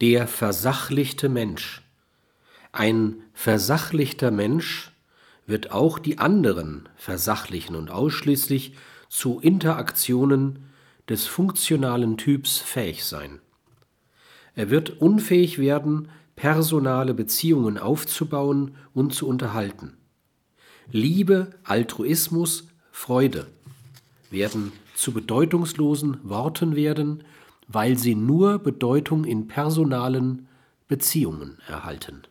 Der versachlichte Mensch. Ein versachlichter Mensch wird auch die anderen versachlichen und ausschließlich zu Interaktionen des funktionalen Typs fähig sein. Er wird unfähig werden, personale Beziehungen aufzubauen und zu unterhalten. Liebe, Altruismus, Freude werden zu bedeutungslosen Worten werden, weil sie nur Bedeutung in personalen Beziehungen erhalten